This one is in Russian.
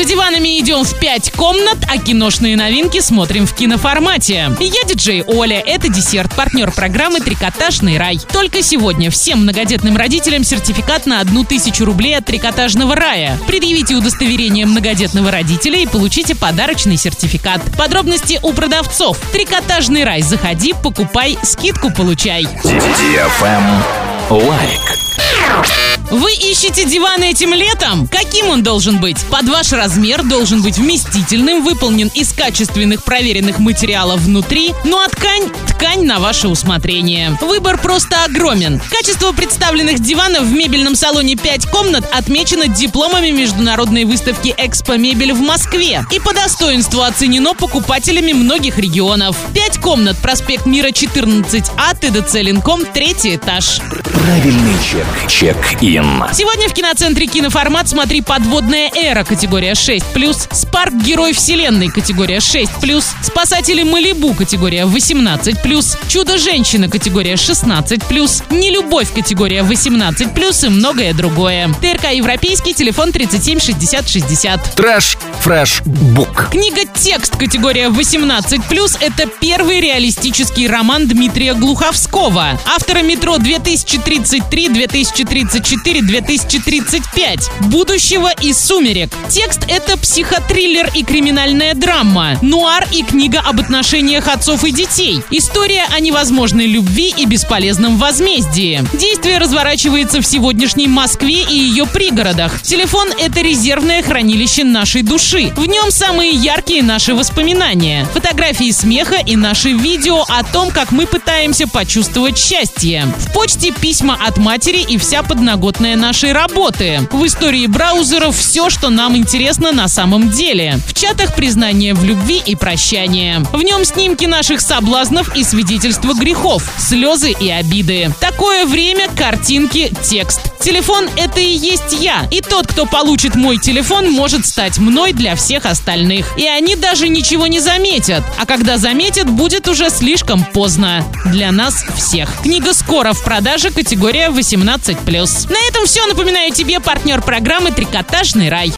За диванами идем в пять комнат, а киношные новинки смотрим в киноформате. Я диджей Оля, это десерт, партнер программы «Трикотажный рай». Только сегодня всем многодетным родителям сертификат на одну тысячу рублей от «Трикотажного рая». Предъявите удостоверение многодетного родителя и получите подарочный сертификат. Подробности у продавцов. «Трикотажный рай». Заходи, покупай, скидку получай. Лайк. Вы ищете диван этим летом? Каким он должен быть? Под ваш размер должен быть вместительным, выполнен из качественных проверенных материалов внутри, ну а ткань – ткань на ваше усмотрение. Выбор просто огромен. Качество представленных диванов в мебельном салоне 5 комнат отмечено дипломами международной выставки «Экспо Мебель» в Москве и по достоинству оценено покупателями многих регионов. 5 комнат, проспект Мира 14А, ТДЦ Ленком, третий этаж. Правильный чек. Check-in. Сегодня в киноцентре «Киноформат» смотри «Подводная эра» категория 6+, «Спарк. Герой вселенной» категория 6+, «Спасатели Малибу» категория 18+, «Чудо-женщина» категория 16+, «Нелюбовь» категория 18+, и многое другое. ТРК «Европейский», телефон 37 60 60. Trash, fresh, book. Книга «Текст» категория 18+, это первый реалистический роман Дмитрия Глуховского, автора «Метро 2033», «2034», 2035, «Будущего» и «Сумерек». Текст — это психотриллер и криминальная драма, нуар и книга об отношениях отцов и детей, история о невозможной любви и бесполезном возмездии. Действие разворачивается в сегодняшней Москве и ее пригородах. Телефон — это резервное хранилище нашей души. В нем самые яркие наши воспоминания, фотографии смеха и наши видео о том, как мы пытаемся почувствовать счастье. В почте письма от матери и вся подноготная нашей работы. В истории браузеров все, что нам интересно на самом деле. В чатах признание в любви и прощание. В нем снимки наших соблазнов и свидетельства грехов, слезы и обиды. Такое время, картинки, текст. Телефон — это и есть я. И тот, кто получит мой телефон, может стать мной для всех остальных. И они даже ничего не заметят. А когда заметят, будет уже слишком поздно. Для нас всех. Книга скоро в продаже, категория 18+. На этом все. Напоминаю тебе партнер программы «Трикотажный рай».